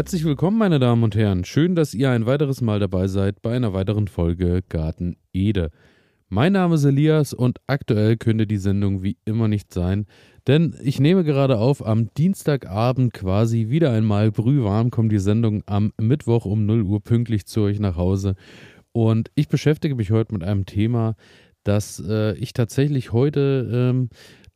Herzlich willkommen, meine Damen und Herren. Schön, dass ihr ein weiteres Mal dabei seid bei einer weiteren Folge Garten Ede. Mein Name ist Elias und aktuell könnte die Sendung wie immer nicht sein, denn ich nehme gerade auf am Dienstagabend quasi wieder einmal brühwarm kommt die Sendung am Mittwoch um 0 Uhr pünktlich zu euch nach Hause und ich beschäftige mich heute mit einem Thema, das äh, ich tatsächlich heute ähm,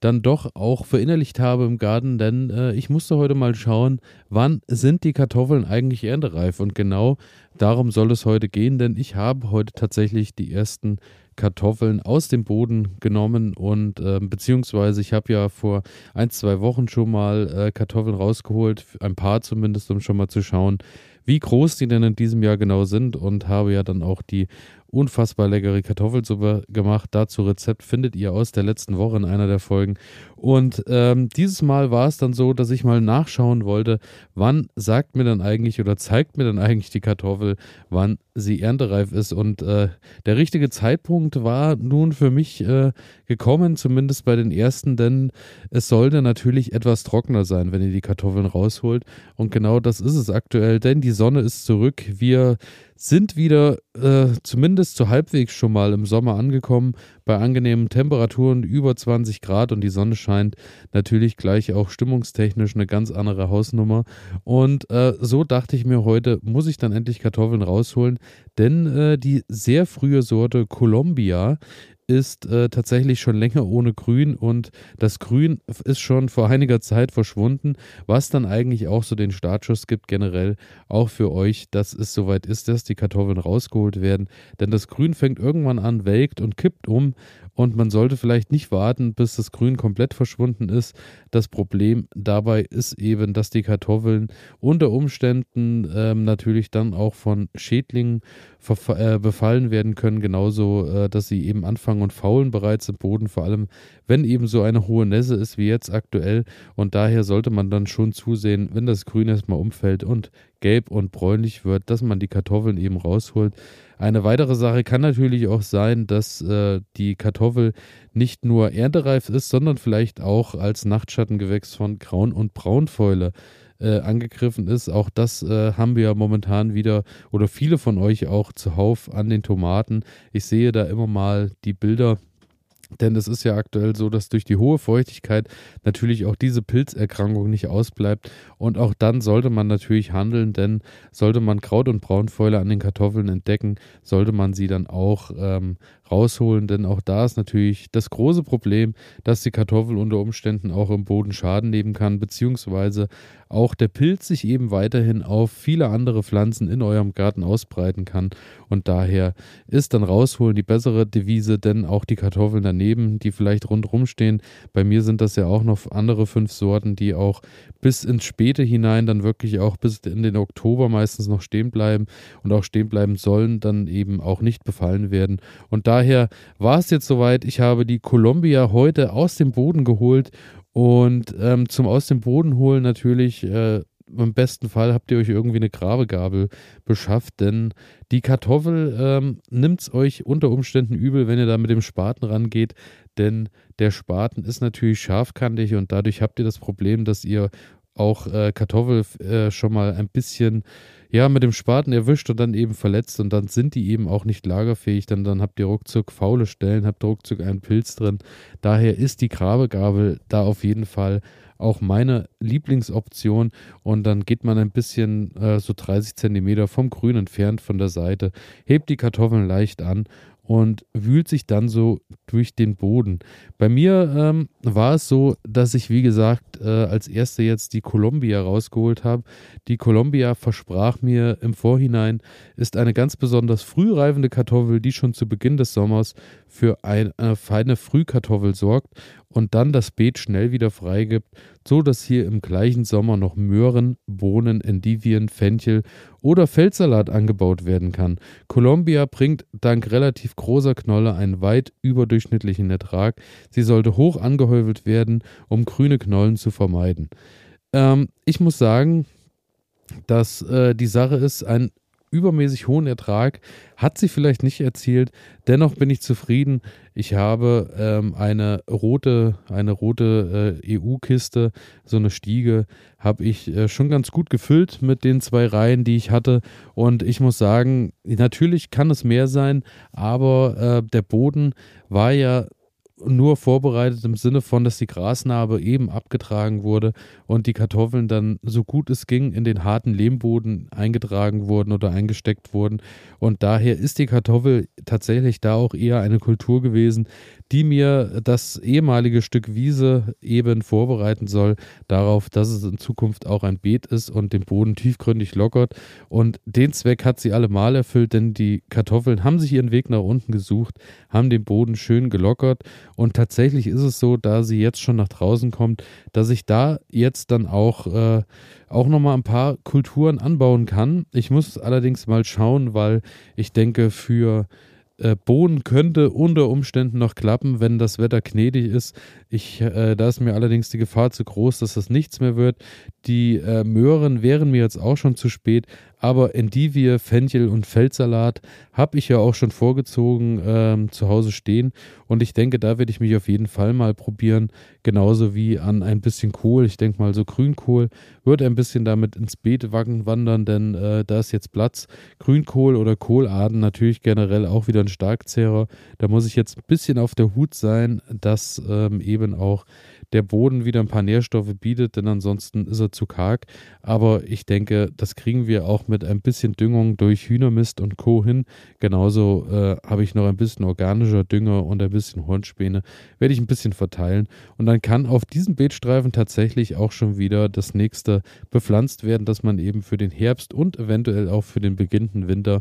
dann doch auch verinnerlicht habe im Garten, denn äh, ich musste heute mal schauen, wann sind die Kartoffeln eigentlich erntereif? Und genau darum soll es heute gehen, denn ich habe heute tatsächlich die ersten Kartoffeln aus dem Boden genommen und äh, beziehungsweise ich habe ja vor ein, zwei Wochen schon mal äh, Kartoffeln rausgeholt, ein paar zumindest, um schon mal zu schauen, wie groß die denn in diesem Jahr genau sind und habe ja dann auch die unfassbar leckere Kartoffelsuppe gemacht. Dazu Rezept findet ihr aus der letzten Woche in einer der Folgen. Und ähm, dieses Mal war es dann so, dass ich mal nachschauen wollte, wann sagt mir dann eigentlich oder zeigt mir dann eigentlich die Kartoffel, wann sie erntereif ist. Und äh, der richtige Zeitpunkt war nun für mich äh, gekommen, zumindest bei den ersten, denn es sollte natürlich etwas trockener sein, wenn ihr die Kartoffeln rausholt. Und genau das ist es aktuell, denn die Sonne ist zurück. Wir sind wieder äh, zumindest zu halbwegs schon mal im Sommer angekommen, bei angenehmen Temperaturen über 20 Grad und die Sonne scheint. Natürlich gleich auch stimmungstechnisch eine ganz andere Hausnummer. Und äh, so dachte ich mir heute, muss ich dann endlich Kartoffeln rausholen, denn äh, die sehr frühe Sorte Columbia ist äh, tatsächlich schon länger ohne Grün und das Grün ist schon vor einiger Zeit verschwunden, was dann eigentlich auch so den Startschuss gibt generell auch für euch, dass es soweit ist, dass die Kartoffeln rausgeholt werden, denn das Grün fängt irgendwann an, welkt und kippt um und man sollte vielleicht nicht warten, bis das Grün komplett verschwunden ist. Das Problem dabei ist eben, dass die Kartoffeln unter Umständen ähm, natürlich dann auch von Schädlingen äh, befallen werden können, genauso, äh, dass sie eben anfangen und faulen bereits im Boden, vor allem wenn eben so eine hohe Nässe ist wie jetzt aktuell. Und daher sollte man dann schon zusehen, wenn das Grün erstmal umfällt und gelb und bräunlich wird, dass man die Kartoffeln eben rausholt. Eine weitere Sache kann natürlich auch sein, dass äh, die Kartoffel nicht nur erntereif ist, sondern vielleicht auch als Nachtschattengewächs von Graun- und Braunfäule äh, angegriffen ist. Auch das äh, haben wir momentan wieder oder viele von euch auch zuhauf an den Tomaten. Ich sehe da immer mal die Bilder denn es ist ja aktuell so, dass durch die hohe Feuchtigkeit natürlich auch diese Pilzerkrankung nicht ausbleibt. Und auch dann sollte man natürlich handeln, denn sollte man Kraut- und Braunfäule an den Kartoffeln entdecken, sollte man sie dann auch ähm, rausholen. Denn auch da ist natürlich das große Problem, dass die Kartoffel unter Umständen auch im Boden Schaden nehmen kann, beziehungsweise auch der Pilz sich eben weiterhin auf viele andere Pflanzen in eurem Garten ausbreiten kann. Und daher ist dann rausholen die bessere Devise, denn auch die Kartoffeln daneben, die vielleicht rundherum stehen, bei mir sind das ja auch noch andere fünf Sorten, die auch bis ins Späte hinein dann wirklich auch bis in den Oktober meistens noch stehen bleiben und auch stehen bleiben sollen, dann eben auch nicht befallen werden. Und daher war es jetzt soweit. Ich habe die Columbia heute aus dem Boden geholt und ähm, zum Aus dem Boden holen natürlich, äh, im besten Fall habt ihr euch irgendwie eine Grabegabel beschafft, denn die Kartoffel ähm, nimmt es euch unter Umständen übel, wenn ihr da mit dem Spaten rangeht, denn der Spaten ist natürlich scharfkantig und dadurch habt ihr das Problem, dass ihr auch äh, Kartoffel äh, schon mal ein bisschen ja, mit dem Spaten erwischt und dann eben verletzt und dann sind die eben auch nicht lagerfähig, dann, dann habt ihr ruckzuck faule Stellen, habt ruckzuck einen Pilz drin. Daher ist die Grabegabel da auf jeden Fall auch meine Lieblingsoption und dann geht man ein bisschen äh, so 30 Zentimeter vom Grün entfernt von der Seite, hebt die Kartoffeln leicht an und wühlt sich dann so durch den Boden. Bei mir ähm, war es so, dass ich, wie gesagt, äh, als erste jetzt die Columbia rausgeholt habe. Die Columbia versprach mir im Vorhinein, ist eine ganz besonders frühreifende Kartoffel, die schon zu Beginn des Sommers für eine feine Frühkartoffel sorgt und dann das Beet schnell wieder freigibt, so dass hier im gleichen Sommer noch Möhren, Bohnen, Endivien, Fenchel oder Feldsalat angebaut werden kann. Columbia bringt dank relativ großer Knolle einen weit überdurchschnittlichen Ertrag. Sie sollte hoch angehäufelt werden, um grüne Knollen zu vermeiden. Ähm, ich muss sagen, dass äh, die Sache ist, ein übermäßig hohen Ertrag hat sie vielleicht nicht erzielt. Dennoch bin ich zufrieden. Ich habe ähm, eine rote, eine rote äh, EU-Kiste, so eine Stiege, habe ich äh, schon ganz gut gefüllt mit den zwei Reihen, die ich hatte. Und ich muss sagen, natürlich kann es mehr sein, aber äh, der Boden war ja nur vorbereitet im Sinne von, dass die Grasnarbe eben abgetragen wurde und die Kartoffeln dann so gut es ging in den harten Lehmboden eingetragen wurden oder eingesteckt wurden. Und daher ist die Kartoffel tatsächlich da auch eher eine Kultur gewesen, die mir das ehemalige Stück Wiese eben vorbereiten soll darauf, dass es in Zukunft auch ein Beet ist und den Boden tiefgründig lockert. Und den Zweck hat sie allemal erfüllt, denn die Kartoffeln haben sich ihren Weg nach unten gesucht, haben den Boden schön gelockert und tatsächlich ist es so, da sie jetzt schon nach draußen kommt, dass ich da jetzt dann auch, äh, auch nochmal ein paar Kulturen anbauen kann. Ich muss allerdings mal schauen, weil ich denke, für äh, Bohnen könnte unter Umständen noch klappen, wenn das Wetter gnädig ist. Ich, äh, da ist mir allerdings die Gefahr zu groß, dass das nichts mehr wird. Die äh, Möhren wären mir jetzt auch schon zu spät, aber Endivie, Fenchel und Feldsalat habe ich ja auch schon vorgezogen ähm, zu Hause stehen und ich denke, da werde ich mich auf jeden Fall mal probieren, genauso wie an ein bisschen Kohl. Ich denke mal so Grünkohl wird ein bisschen damit ins Beet wandern, denn äh, da ist jetzt Platz. Grünkohl oder Kohladen natürlich generell auch wieder ein Starkzehrer. Da muss ich jetzt ein bisschen auf der Hut sein, dass ähm, eben auch der Boden wieder ein paar Nährstoffe bietet, denn ansonsten ist er zu karg. Aber ich denke, das kriegen wir auch mit ein bisschen Düngung durch Hühnermist und Co. hin. Genauso äh, habe ich noch ein bisschen organischer Dünger und ein bisschen Hornspäne. Werde ich ein bisschen verteilen. Und dann kann auf diesem Beetstreifen tatsächlich auch schon wieder das nächste bepflanzt werden, dass man eben für den Herbst und eventuell auch für den beginnenden Winter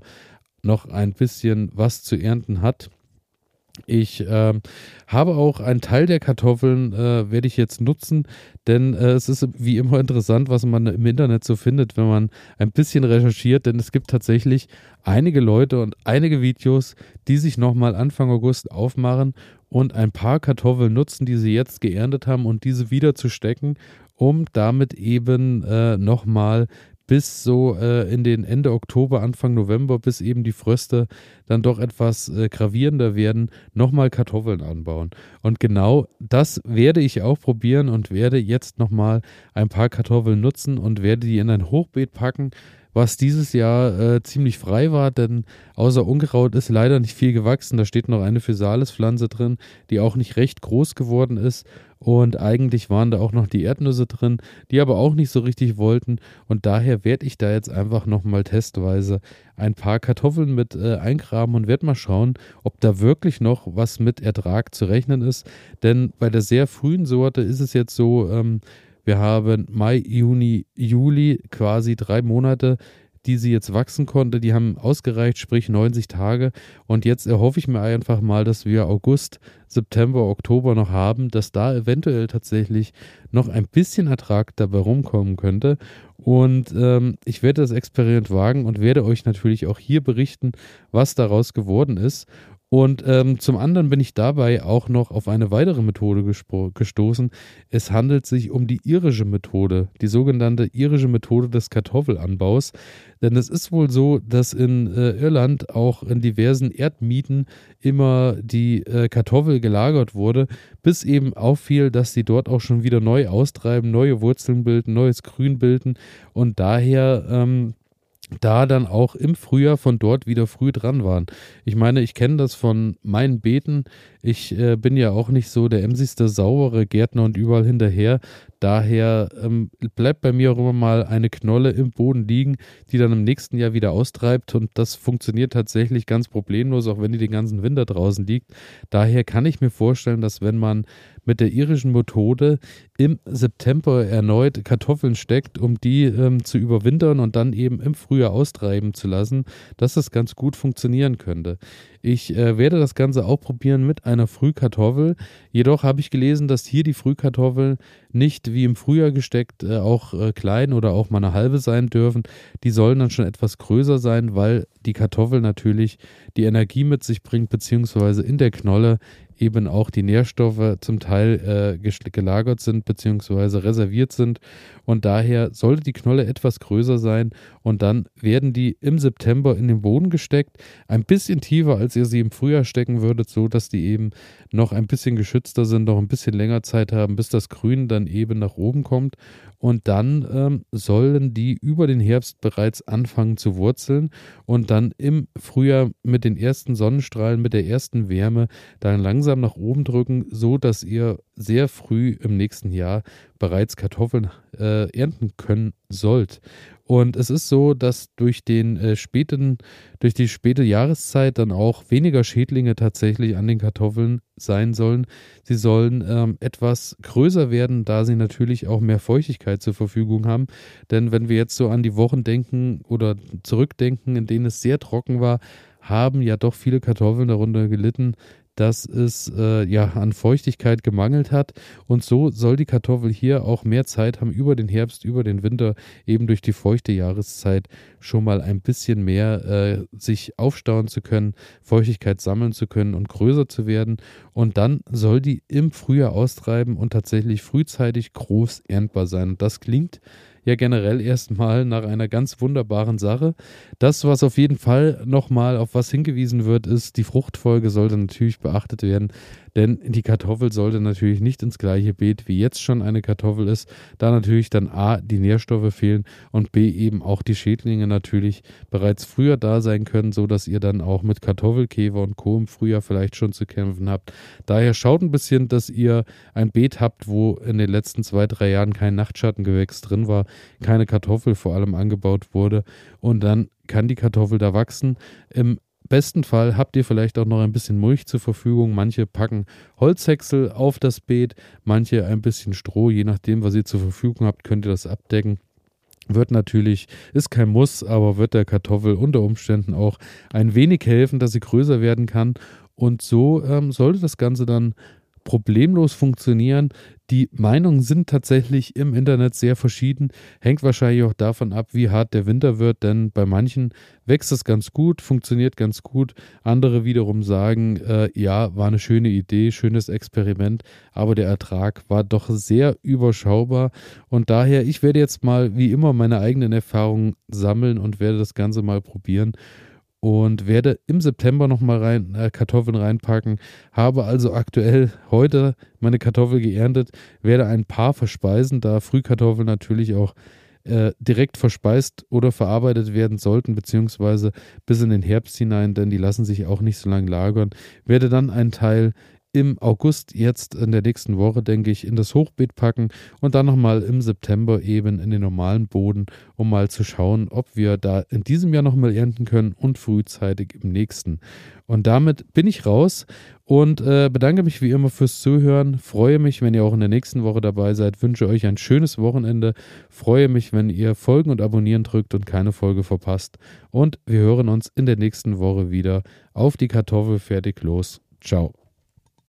noch ein bisschen was zu ernten hat. Ich äh, habe auch einen Teil der Kartoffeln, äh, werde ich jetzt nutzen, denn äh, es ist wie immer interessant, was man im Internet so findet, wenn man ein bisschen recherchiert, denn es gibt tatsächlich einige Leute und einige Videos, die sich nochmal Anfang August aufmachen und ein paar Kartoffeln nutzen, die sie jetzt geerntet haben und diese wieder zu stecken, um damit eben äh, nochmal bis so äh, in den Ende Oktober, Anfang November, bis eben die Fröste dann doch etwas äh, gravierender werden, nochmal Kartoffeln anbauen. Und genau das werde ich auch probieren und werde jetzt nochmal ein paar Kartoffeln nutzen und werde die in ein Hochbeet packen was dieses Jahr äh, ziemlich frei war, denn außer Unkraut ist leider nicht viel gewachsen. Da steht noch eine Physalis-Pflanze drin, die auch nicht recht groß geworden ist. Und eigentlich waren da auch noch die Erdnüsse drin, die aber auch nicht so richtig wollten. Und daher werde ich da jetzt einfach nochmal testweise ein paar Kartoffeln mit äh, eingraben und werde mal schauen, ob da wirklich noch was mit Ertrag zu rechnen ist. Denn bei der sehr frühen Sorte ist es jetzt so, ähm, wir haben Mai, Juni, Juli, quasi drei Monate, die sie jetzt wachsen konnte. Die haben ausgereicht, sprich 90 Tage. Und jetzt erhoffe ich mir einfach mal, dass wir August, September, Oktober noch haben, dass da eventuell tatsächlich noch ein bisschen Ertrag dabei rumkommen könnte. Und ähm, ich werde das Experiment wagen und werde euch natürlich auch hier berichten, was daraus geworden ist. Und ähm, zum anderen bin ich dabei auch noch auf eine weitere Methode gestoßen. Es handelt sich um die irische Methode, die sogenannte irische Methode des Kartoffelanbaus. Denn es ist wohl so, dass in äh, Irland auch in diversen Erdmieten immer die äh, Kartoffel gelagert wurde, bis eben auffiel, dass sie dort auch schon wieder neu austreiben, neue Wurzeln bilden, neues Grün bilden und daher ähm, da dann auch im Frühjahr von dort wieder früh dran waren. Ich meine, ich kenne das von meinen Beeten. Ich äh, bin ja auch nicht so der emsigste saubere Gärtner und überall hinterher. Daher ähm, bleibt bei mir auch immer mal eine Knolle im Boden liegen, die dann im nächsten Jahr wieder austreibt. Und das funktioniert tatsächlich ganz problemlos, auch wenn die den ganzen Winter draußen liegt. Daher kann ich mir vorstellen, dass wenn man mit der irischen Methode im September erneut Kartoffeln steckt, um die ähm, zu überwintern und dann eben im Frühjahr austreiben zu lassen, dass das ganz gut funktionieren könnte. Ich äh, werde das Ganze auch probieren mit einer Frühkartoffel. Jedoch habe ich gelesen, dass hier die Frühkartoffeln nicht wie im Frühjahr gesteckt äh, auch äh, klein oder auch mal eine halbe sein dürfen. Die sollen dann schon etwas größer sein, weil die Kartoffel natürlich die Energie mit sich bringt, beziehungsweise in der Knolle eben auch die Nährstoffe zum Teil äh, gelagert sind bzw. reserviert sind. Und daher sollte die Knolle etwas größer sein und dann werden die im September in den Boden gesteckt. Ein bisschen tiefer, als ihr sie im Frühjahr stecken würdet, so dass die eben noch ein bisschen geschützter sind, noch ein bisschen länger Zeit haben, bis das Grün dann eben nach oben kommt. Und dann ähm, sollen die über den Herbst bereits anfangen zu wurzeln und dann im Frühjahr mit den ersten Sonnenstrahlen, mit der ersten Wärme dann langsam nach oben drücken, so dass ihr sehr früh im nächsten Jahr bereits Kartoffeln äh, ernten können sollt. Und es ist so, dass durch den äh, späten, durch die späte Jahreszeit dann auch weniger Schädlinge tatsächlich an den Kartoffeln sein sollen. Sie sollen ähm, etwas größer werden, da sie natürlich auch mehr Feuchtigkeit zur Verfügung haben. Denn wenn wir jetzt so an die Wochen denken oder zurückdenken, in denen es sehr trocken war, haben ja doch viele Kartoffeln darunter gelitten, dass es äh, ja an Feuchtigkeit gemangelt hat. Und so soll die Kartoffel hier auch mehr Zeit haben, über den Herbst, über den Winter, eben durch die feuchte Jahreszeit schon mal ein bisschen mehr äh, sich aufstauen zu können, Feuchtigkeit sammeln zu können und größer zu werden. Und dann soll die im Frühjahr austreiben und tatsächlich frühzeitig groß erntbar sein. Und das klingt ja generell erstmal nach einer ganz wunderbaren Sache. Das, was auf jeden Fall nochmal auf was hingewiesen wird, ist, die Fruchtfolge sollte natürlich beachtet werden. Denn die Kartoffel sollte natürlich nicht ins gleiche Beet wie jetzt schon eine Kartoffel ist, da natürlich dann A, die Nährstoffe fehlen und B, eben auch die Schädlinge natürlich bereits früher da sein können, so dass ihr dann auch mit Kartoffelkäfer und Co. im Frühjahr vielleicht schon zu kämpfen habt. Daher schaut ein bisschen, dass ihr ein Beet habt, wo in den letzten zwei, drei Jahren kein Nachtschattengewächs drin war, keine Kartoffel vor allem angebaut wurde und dann kann die Kartoffel da wachsen. Im besten Fall habt ihr vielleicht auch noch ein bisschen Mulch zur Verfügung. Manche packen Holzhäcksel auf das Beet, manche ein bisschen Stroh. Je nachdem, was ihr zur Verfügung habt, könnt ihr das abdecken. Wird natürlich, ist kein Muss, aber wird der Kartoffel unter Umständen auch ein wenig helfen, dass sie größer werden kann. Und so ähm, sollte das Ganze dann problemlos funktionieren. Die Meinungen sind tatsächlich im Internet sehr verschieden. Hängt wahrscheinlich auch davon ab, wie hart der Winter wird, denn bei manchen wächst es ganz gut, funktioniert ganz gut. Andere wiederum sagen, äh, ja, war eine schöne Idee, schönes Experiment, aber der Ertrag war doch sehr überschaubar. Und daher, ich werde jetzt mal wie immer meine eigenen Erfahrungen sammeln und werde das Ganze mal probieren und werde im September nochmal rein, äh, Kartoffeln reinpacken. Habe also aktuell heute meine Kartoffel geerntet, werde ein paar verspeisen, da Frühkartoffeln natürlich auch äh, direkt verspeist oder verarbeitet werden sollten, beziehungsweise bis in den Herbst hinein, denn die lassen sich auch nicht so lange lagern. Werde dann einen Teil im August jetzt in der nächsten Woche, denke ich, in das Hochbeet packen und dann nochmal im September eben in den normalen Boden, um mal zu schauen, ob wir da in diesem Jahr nochmal ernten können und frühzeitig im nächsten. Und damit bin ich raus und äh, bedanke mich wie immer fürs Zuhören. Freue mich, wenn ihr auch in der nächsten Woche dabei seid. Wünsche euch ein schönes Wochenende. Freue mich, wenn ihr Folgen und Abonnieren drückt und keine Folge verpasst. Und wir hören uns in der nächsten Woche wieder. Auf die Kartoffel fertig los. Ciao.